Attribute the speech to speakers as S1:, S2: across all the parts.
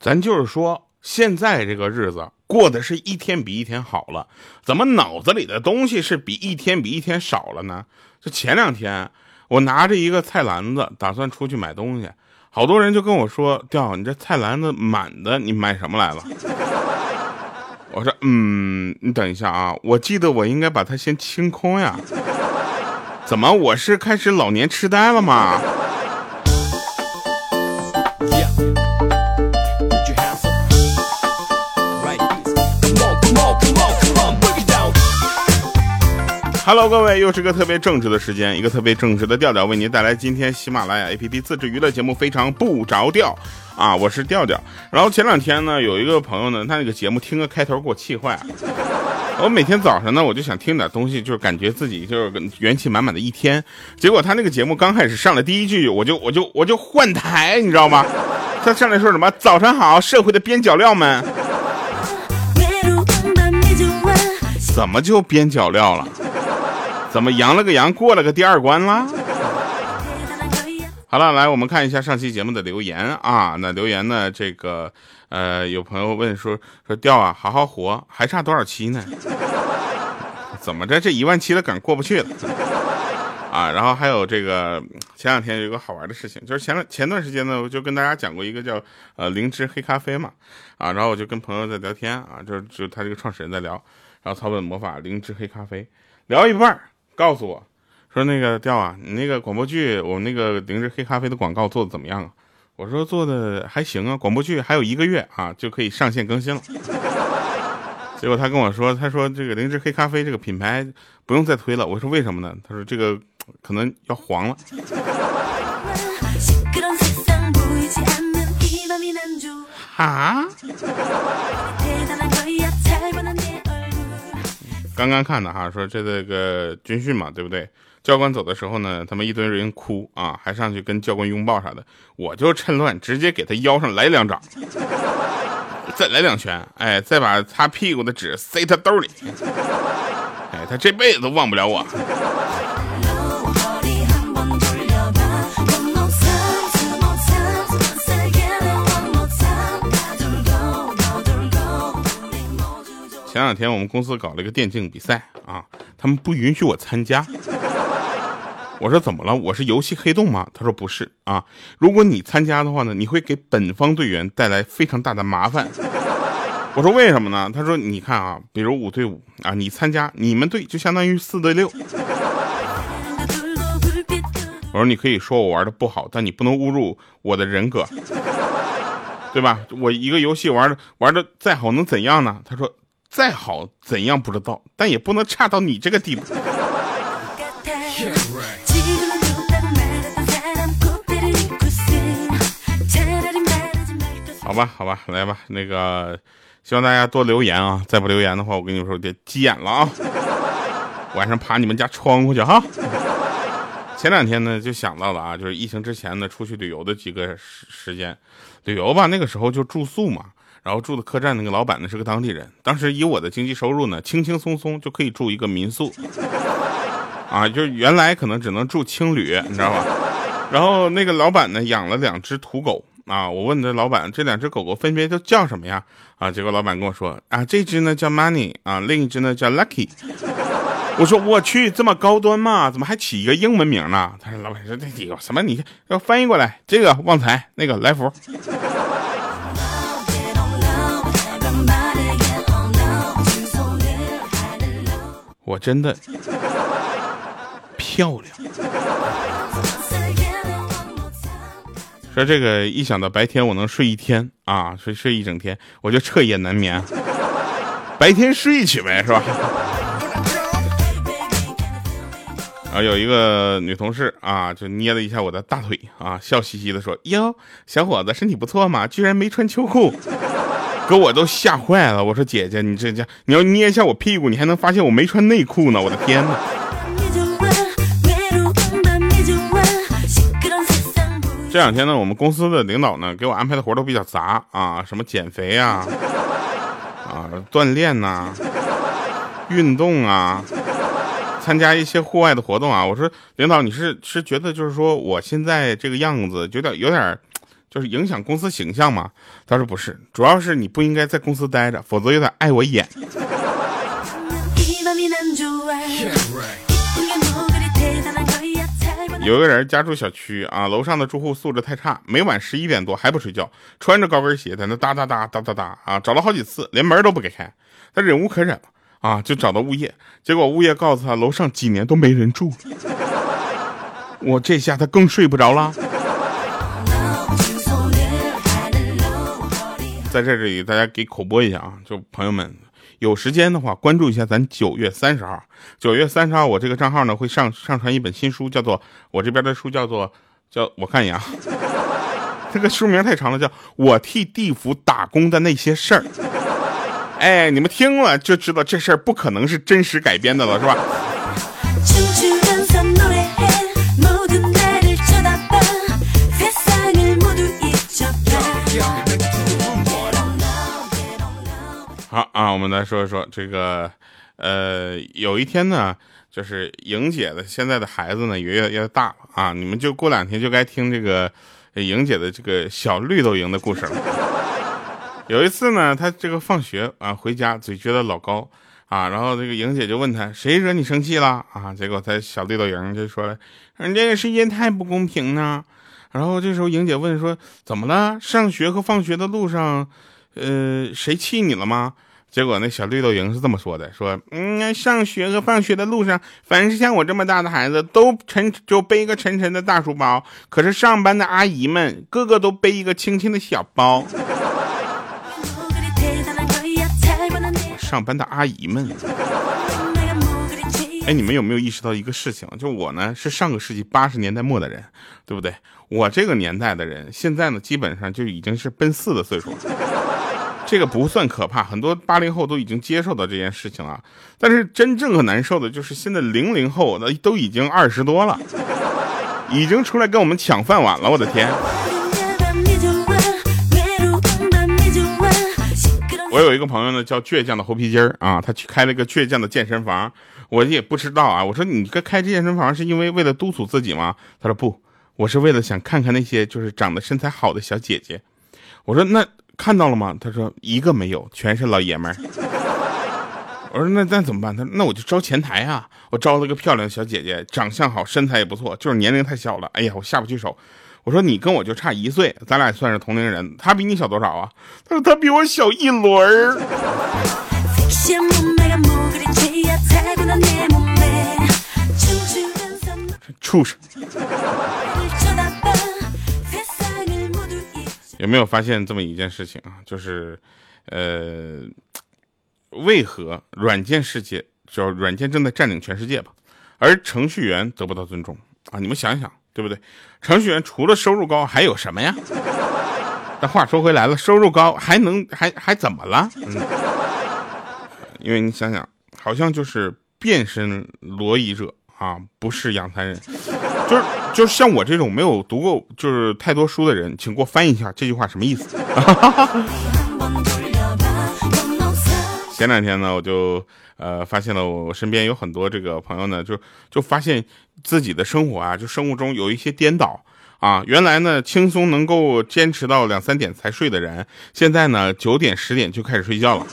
S1: 咱就是说，现在这个日子过得是一天比一天好了，怎么脑子里的东西是比一天比一天少了呢？就前两天，我拿着一个菜篮子，打算出去买东西，好多人就跟我说：“调，你这菜篮子满的，你买什么来了？”我说：“嗯，你等一下啊，我记得我应该把它先清空呀。怎么，我是开始老年痴呆了吗？” Hello，各位，又是个特别正直的时间，一个特别正直的调调为您带来今天喜马拉雅 APP 自制娱乐节目《非常不着调》啊，我是调调。然后前两天呢，有一个朋友呢，他那个节目听个开头给我气坏了。我每天早上呢，我就想听点东西，就是感觉自己就是元气满满的一天。结果他那个节目刚开始上来第一句，我就我就我就换台，你知道吗？他上来说什么？早上好，社会的边角料们。怎么就边角料了？怎么扬了个扬，过了个第二关了？好了，来我们看一下上期节目的留言啊。那留言呢？这个呃，有朋友问说说调啊，好好活，还差多少期呢？怎么着，这一万期的梗过不去了啊？然后还有这个前两天有一个好玩的事情，就是前前段时间呢，我就跟大家讲过一个叫呃灵芝黑咖啡嘛啊，然后我就跟朋友在聊天啊，就就他这个创始人在聊，然后草本魔法灵芝黑咖啡聊一半儿。告诉我，说那个调啊，你那个广播剧，我们那个灵芝黑咖啡的广告做的怎么样啊？我说做的还行啊，广播剧还有一个月啊就可以上线更新了。结果他跟我说，他说这个灵芝黑咖啡这个品牌不用再推了。我说为什么呢？他说这个可能要黄了。啊？刚刚看的哈，说这这个军训嘛，对不对？教官走的时候呢，他们一堆人哭啊，还上去跟教官拥抱啥的。我就趁乱直接给他腰上来两掌，再来两拳，哎，再把擦屁股的纸塞他兜里，哎，他这辈子都忘不了我。前两天我们公司搞了一个电竞比赛啊，他们不允许我参加。我说怎么了？我是游戏黑洞吗？他说不是啊。如果你参加的话呢，你会给本方队员带来非常大的麻烦。我说为什么呢？他说你看啊，比如五对五啊，你参加，你们队就相当于四对六。我说你可以说我玩的不好，但你不能侮辱我的人格，对吧？我一个游戏玩的玩的再好能怎样呢？他说。再好怎样不知道，但也不能差到你这个地步。好吧，好吧，来吧，那个希望大家多留言啊！再不留言的话，我跟你们说得急眼了啊！晚上爬你们家窗户去哈！前两天呢，就想到了啊，就是疫情之前呢，出去旅游的几个时时间，旅游吧，那个时候就住宿嘛。然后住的客栈那个老板呢是个当地人，当时以我的经济收入呢，轻轻松松就可以住一个民宿，啊，就是原来可能只能住青旅，你知道吧？然后那个老板呢养了两只土狗啊，我问这老板这两只狗狗分别都叫什么呀？啊，结果老板跟我说啊，这只呢叫 Money 啊，另一只呢叫 Lucky。我说我去这么高端吗？怎么还起一个英文名呢？他说老板说这几个什么？你要翻译过来，这个旺财，那个来福。我真的漂亮。说这个一想到白天我能睡一天啊，睡睡一整天，我就彻夜难眠。白天睡去呗，是吧？啊，有一个女同事啊，就捏了一下我的大腿啊，笑嘻嘻的说：“哟，小伙子身体不错嘛，居然没穿秋裤。”给我都吓坏了！我说姐姐，你这家你要捏一下我屁股，你还能发现我没穿内裤呢！我的天哪！这两天呢，我们公司的领导呢给我安排的活都比较杂啊，什么减肥啊，啊锻炼呐，运动啊，参加一些户外的活动啊。我说领导，你是是觉得就是说我现在这个样子有点有点。就是影响公司形象嘛？他说不是，主要是你不应该在公司待着，否则有点碍我眼。有一个人家住小区啊，楼上的住户素质太差，每晚十一点多还不睡觉，穿着高跟鞋在那哒哒哒哒哒哒啊，找了好几次，连门都不给开，他忍无可忍了啊，就找到物业，结果物业告诉他楼上几年都没人住，我这下他更睡不着了。在这里，大家给口播一下啊，就朋友们有时间的话，关注一下咱九月三十号。九月三十号，我这个账号呢会上上传一本新书，叫做我这边的书叫做叫我看一眼啊，这个书名太长了，叫我替地府打工的那些事儿。哎，你们听了就知道这事儿不可能是真实改编的了，是吧？好啊，我们来说一说这个，呃，有一天呢，就是莹姐的现在的孩子呢也越越大了啊，你们就过两天就该听这个莹姐的这个小绿豆莹的故事了。有一次呢，她这个放学啊回家嘴撅得老高啊，然后这个莹姐就问她谁惹你生气了啊？结果她小绿豆莹就说了，人这个世界太不公平呢。然后这时候莹姐问说怎么了？上学和放学的路上。呃，谁气你了吗？结果那小绿豆莹是这么说的：说，嗯，上学和放学的路上，凡是像我这么大的孩子，都沉就背一个沉沉的大书包；可是上班的阿姨们，个个都背一个轻轻的小包。上班的阿姨们，哎，你们有没有意识到一个事情？就我呢，是上个世纪八十年代末的人，对不对？我这个年代的人，现在呢，基本上就已经是奔四的岁数了。这个不算可怕，很多八零后都已经接受到这件事情了。但是真正很难受的就是现在零零后，那都已经二十多了，已经出来跟我们抢饭碗了。我的天！我有一个朋友呢，叫倔强的猴皮筋儿啊，他去开了个倔强的健身房。我也不知道啊，我说你这开健身房是因为为了督促自己吗？他说不，我是为了想看看那些就是长得身材好的小姐姐。我说那。看到了吗？他说一个没有，全是老爷们儿。我说那那怎么办？他说那我就招前台啊，我招了个漂亮的小姐姐，长相好，身材也不错，就是年龄太小了。哎呀，我下不去手。我说你跟我就差一岁，咱俩算是同龄人。他比你小多少啊？他说他比我小一轮儿。畜生。有没有发现这么一件事情啊？就是，呃，为何软件世界，就软件正在占领全世界吧，而程序员得不到尊重啊？你们想想，对不对？程序员除了收入高，还有什么呀？但话说回来了，收入高还能还还怎么了？嗯，因为你想想，好像就是变身罗伊者啊，不是养蚕人。就是就是像我这种没有读过就是太多书的人，请给我翻译一下这句话什么意思。前两天呢，我就呃发现了我身边有很多这个朋友呢，就就发现自己的生活啊，就生物钟有一些颠倒啊。原来呢轻松能够坚持到两三点才睡的人，现在呢九点十点就开始睡觉了。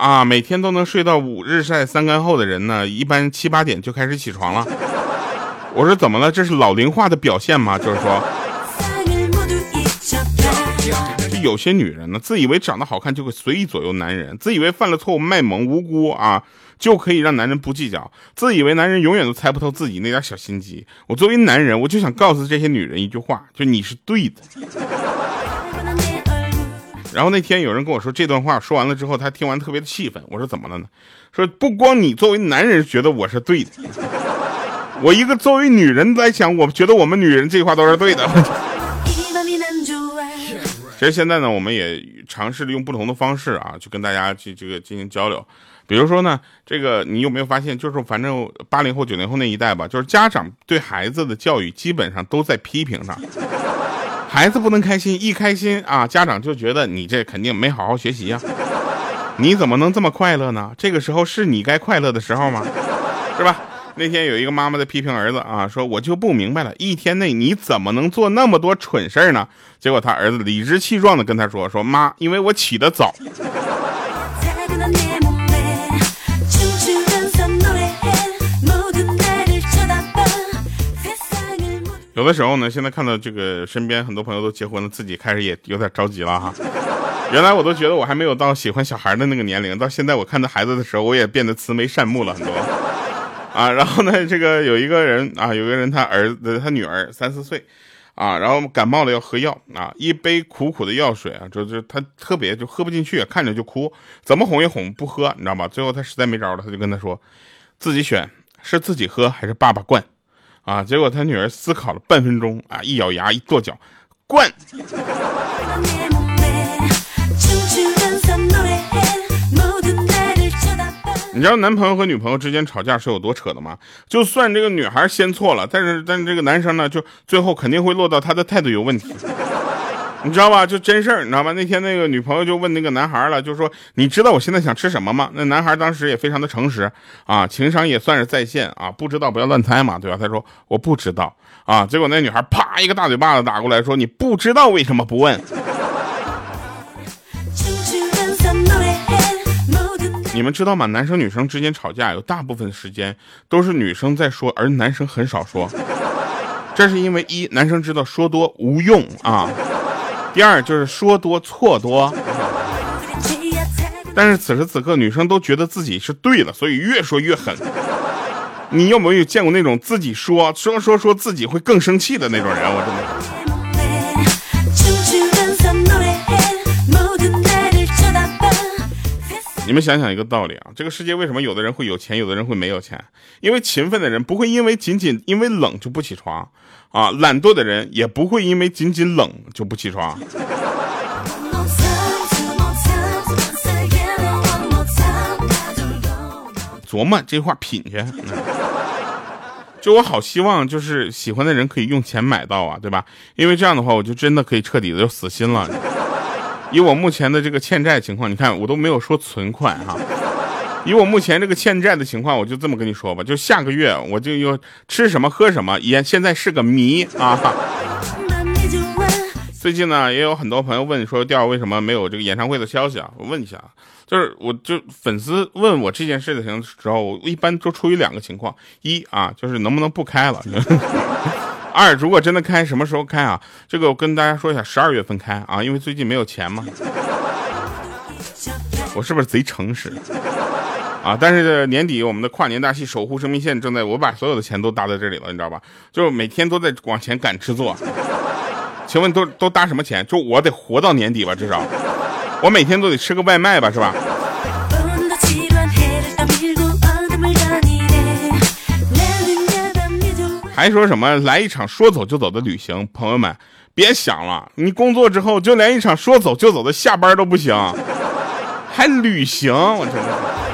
S1: 啊，每天都能睡到五日晒三竿后的人呢，一般七八点就开始起床了。我说怎么了？这是老龄化的表现吗？就是说，就有些女人呢，自以为长得好看就会随意左右男人，自以为犯了错误卖萌无辜啊，就可以让男人不计较，自以为男人永远都猜不透自己那点小心机。我作为男人，我就想告诉这些女人一句话，就你是对的。然后那天有人跟我说这段话，说完了之后，他听完特别的气愤。我说怎么了呢？说不光你作为男人觉得我是对的。我一个作为女人来讲，我觉得我们女人这话都是对的。其实现在呢，我们也尝试着用不同的方式啊，去跟大家去这个进行交流。比如说呢，这个你有没有发现，就是反正八零后、九零后那一代吧，就是家长对孩子的教育基本上都在批评上。孩子不能开心，一开心啊，家长就觉得你这肯定没好好学习呀。你怎么能这么快乐呢？这个时候是你该快乐的时候吗？是吧？那天有一个妈妈在批评儿子啊，说我就不明白了，一天内你怎么能做那么多蠢事儿呢？结果他儿子理直气壮的跟他说，说妈，因为我起得早。有的时候呢，现在看到这个身边很多朋友都结婚了，自己开始也有点着急了哈。原来我都觉得我还没有到喜欢小孩的那个年龄，到现在我看到孩子的时候，我也变得慈眉善目了很多。啊，然后呢，这个有一个人啊，有个人他儿子他女儿三四岁，啊，然后感冒了要喝药啊，一杯苦苦的药水啊，就就他特别就喝不进去，看着就哭，怎么哄也哄不喝，你知道吗？最后他实在没招了，他就跟他说，自己选是自己喝还是爸爸灌。啊！结果他女儿思考了半分钟，啊，一咬牙，一跺脚，灌。你知道男朋友和女朋友之间吵架是有多扯的吗？就算这个女孩先错了，但是但是这个男生呢，就最后肯定会落到他的态度有问题。你知道吧？就真事儿，你知道吧？那天那个女朋友就问那个男孩了，就说：“你知道我现在想吃什么吗？”那男孩当时也非常的诚实啊，情商也算是在线啊，不知道不要乱猜嘛，对吧？他说：“我不知道啊。”结果那女孩啪一个大嘴巴子打过来，说：“你不知道为什么不问？”你们知道吗？男生女生之间吵架有大部分时间都是女生在说，而男生很少说。这是因为一男生知道说多无用啊。第二就是说多错多，但是此时此刻女生都觉得自己是对的，所以越说越狠。你有没有见过那种自己说说说说自己会更生气的那种人？我真的。你们想想一个道理啊，这个世界为什么有的人会有钱，有的人会没有钱？因为勤奋的人不会因为仅仅因为冷就不起床，啊，懒惰的人也不会因为仅仅冷就不起床。琢磨这话品去。就我好希望就是喜欢的人可以用钱买到啊，对吧？因为这样的话，我就真的可以彻底的就死心了。以我目前的这个欠债情况，你看我都没有说存款哈。以我目前这个欠债的情况，我就这么跟你说吧，就下个月我就要吃什么喝什么，也现在是个谜啊。最近呢，也有很多朋友问说，调为什么没有这个演唱会的消息啊？我问一下啊，就是我就粉丝问我这件事情的时候，我一般都出于两个情况，一啊，就是能不能不开了。二，如果真的开，什么时候开啊？这个我跟大家说一下，十二月份开啊，因为最近没有钱嘛。我是不是贼诚实啊？但是年底我们的跨年大戏《守护生命线》正在，我把所有的钱都搭在这里了，你知道吧？就每天都在往前赶制作。请问都都搭什么钱？就我得活到年底吧，至少我每天都得吃个外卖吧，是吧？还说什么来一场说走就走的旅行？朋友们，别想了！你工作之后就连一场说走就走的下班都不行，还旅行？我真的。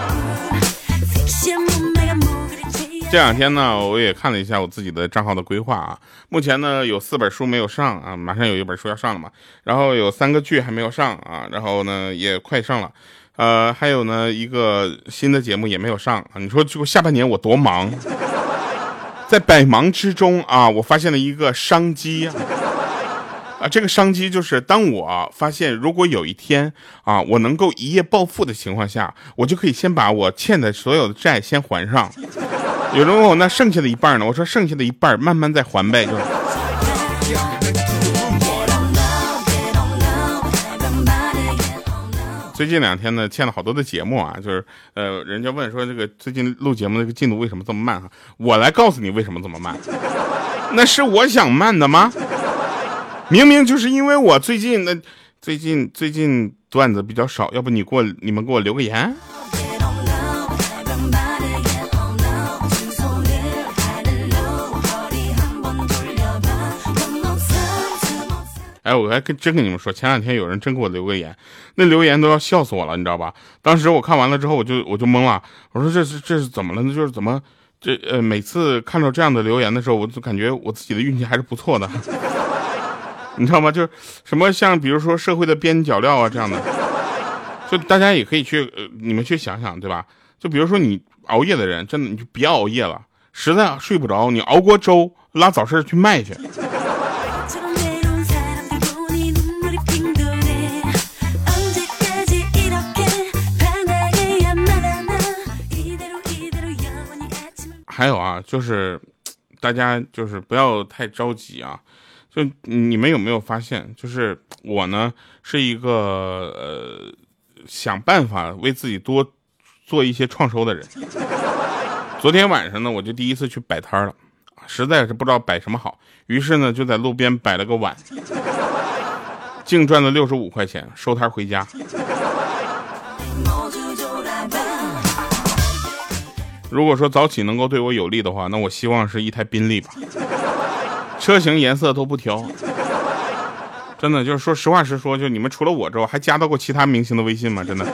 S1: 这两天呢，我也看了一下我自己的账号的规划啊。目前呢，有四本书没有上啊，马上有一本书要上了嘛。然后有三个剧还没有上啊，然后呢也快上了。呃，还有呢一个新的节目也没有上啊。你说就下半年我多忙？在百忙之中啊，我发现了一个商机啊！啊这个商机就是当我发现，如果有一天啊，我能够一夜暴富的情况下，我就可以先把我欠的所有的债先还上。有人问我那剩下的一半呢？我说剩下的一半慢慢再还呗，就。最近两天呢，欠了好多的节目啊，就是呃，人家问说这个最近录节目这个进度为什么这么慢哈？我来告诉你为什么这么慢，那是我想慢的吗？明明就是因为我最近那最近最近段子比较少，要不你给我你们给我留个言。哎，我还跟真跟你们说，前两天有人真给我留个言，那留言都要笑死我了，你知道吧？当时我看完了之后，我就我就懵了，我说这是这是怎么了呢？就是怎么这呃每次看到这样的留言的时候，我就感觉我自己的运气还是不错的，你知道吗？就是什么像比如说社会的边角料啊这样的，就大家也可以去呃你们去想想，对吧？就比如说你熬夜的人，真的你就别熬夜了。实在睡不着，你熬锅粥，拉早市去卖去。还有啊，就是大家就是不要太着急啊。就你们有没有发现，就是我呢是一个呃想办法为自己多做一些创收的人。昨天晚上呢，我就第一次去摆摊了，实在是不知道摆什么好，于是呢就在路边摆了个碗，净赚了六十五块钱，收摊回家。如果说早起能够对我有利的话，那我希望是一台宾利吧，车型颜色都不挑。真的就是说实话实说，就你们除了我之后，还加到过其他明星的微信吗？真的，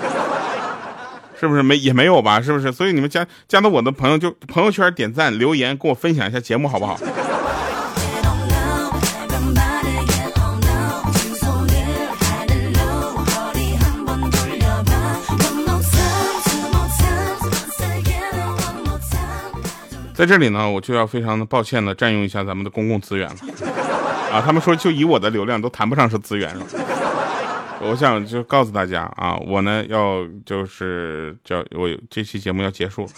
S1: 是不是没也没有吧？是不是？所以你们加加到我的朋友，就朋友圈点赞留言，跟我分享一下节目好不好？在这里呢，我就要非常的抱歉的占用一下咱们的公共资源了，啊，他们说就以我的流量都谈不上是资源了。我想就告诉大家啊，我呢要就是叫我这期节目要结束了。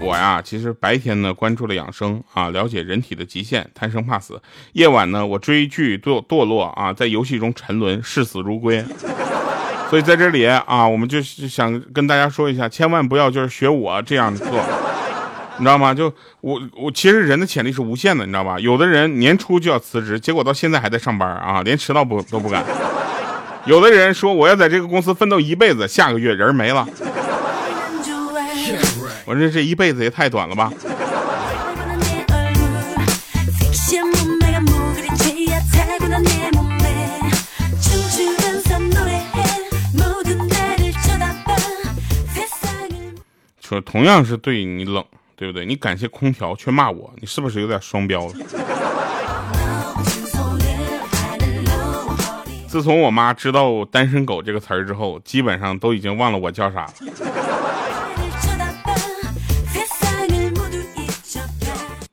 S1: 我呀，其实白天呢关注了养生啊，了解人体的极限，贪生怕死；夜晚呢，我追剧堕堕落啊，在游戏中沉沦，视死如归。所以在这里啊，我们就想跟大家说一下，千万不要就是学我这样做，你知道吗？就我我其实人的潜力是无限的，你知道吧？有的人年初就要辞职，结果到现在还在上班啊，连迟到不都不敢。有的人说我要在这个公司奋斗一辈子，下个月人没了。我说这一辈子也太短了吧。说同样是对你冷，对不对？你感谢空调却骂我，你是不是有点双标了？自从我妈知道“单身狗”这个词儿之后，基本上都已经忘了我叫啥了。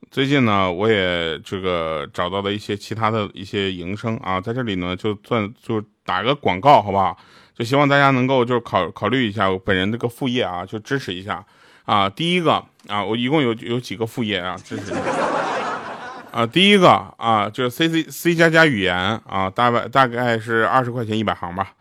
S1: 最近呢，我也这个找到了一些其他的一些营生啊，在这里呢就算就打个广告，好不好？就希望大家能够就是考考虑一下我本人这个副业啊，就支持一下啊。第一个啊，我一共有有几个副业啊，支持一下啊。第一个啊，就是 C C C 加加语言啊，大概大概是二十块钱一百行吧。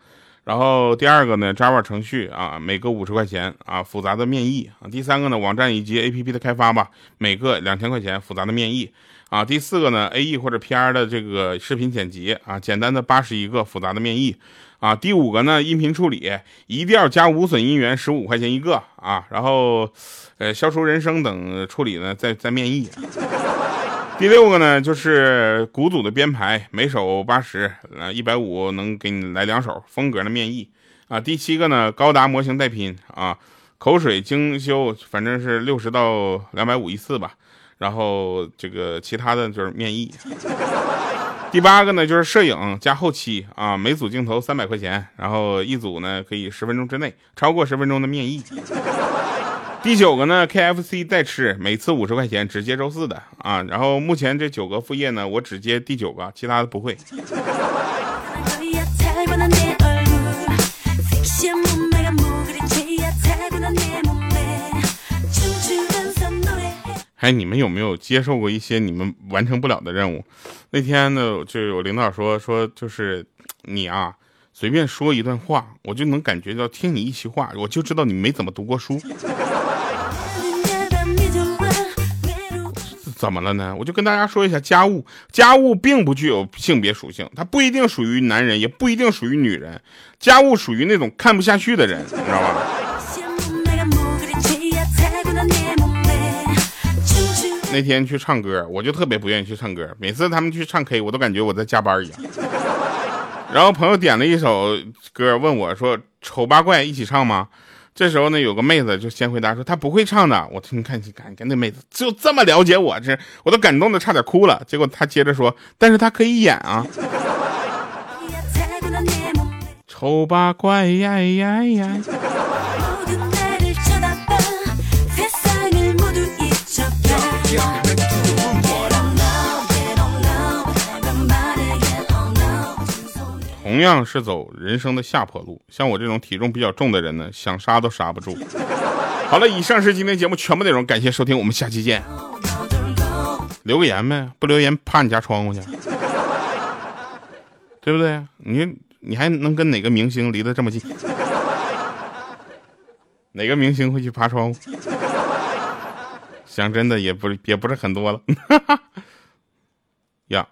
S1: 然后第二个呢，Java 程序啊，每个五十块钱啊，复杂的面议啊。第三个呢，网站以及 A P P 的开发吧，每个两千块钱，复杂的面议啊。第四个呢，A E 或者 P R 的这个视频剪辑啊，简单的八十一个，复杂的面议。啊，第五个呢，音频处理一定要加无损音源，十五块钱一个啊。然后，呃，消除人声等处理呢，再再面议。第六个呢，就是鼓组的编排，每首八十，呃，一百五能给你来两首风格的面议啊。第七个呢，高达模型带拼啊，口水精修，反正是六十到两百五一次吧。然后这个其他的就是面议。第八个呢，就是摄影加后期啊，每组镜头三百块钱，然后一组呢可以十分钟之内，超过十分钟的面议。第九个呢，KFC 代吃，每次五十块钱，只接周四的啊。然后目前这九个副业呢，我只接第九个，其他的不会。哎，你们有没有接受过一些你们完成不了的任务？那天呢，就有领导说说，就是你啊，随便说一段话，我就能感觉到听你一席话，我就知道你没怎么读过书。怎么了呢？我就跟大家说一下，家务家务并不具有性别属性，它不一定属于男人，也不一定属于女人，家务属于那种看不下去的人，你知道吧？那天去唱歌，我就特别不愿意去唱歌。每次他们去唱 K，我都感觉我在加班一样。然后朋友点了一首歌，问我说：“丑八怪一起唱吗？”这时候呢，有个妹子就先回答说：“她不会唱的。”我听看，看，看那妹子就这么了解我，这我都感动的差点哭了。结果她接着说：“但是她可以演啊。”丑八怪呀呀呀！同样是走人生的下坡路，像我这种体重比较重的人呢，想刹都刹不住。好了，以上是今天节目全部内容，感谢收听，我们下期见。留个言呗，不留言趴你家窗户去，对不对？你你还能跟哪个明星离得这么近？哪个明星会去爬窗户？想真的，也不也不是很多了。呀，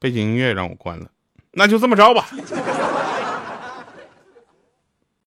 S1: 背景音乐让我关了，那就这么着吧。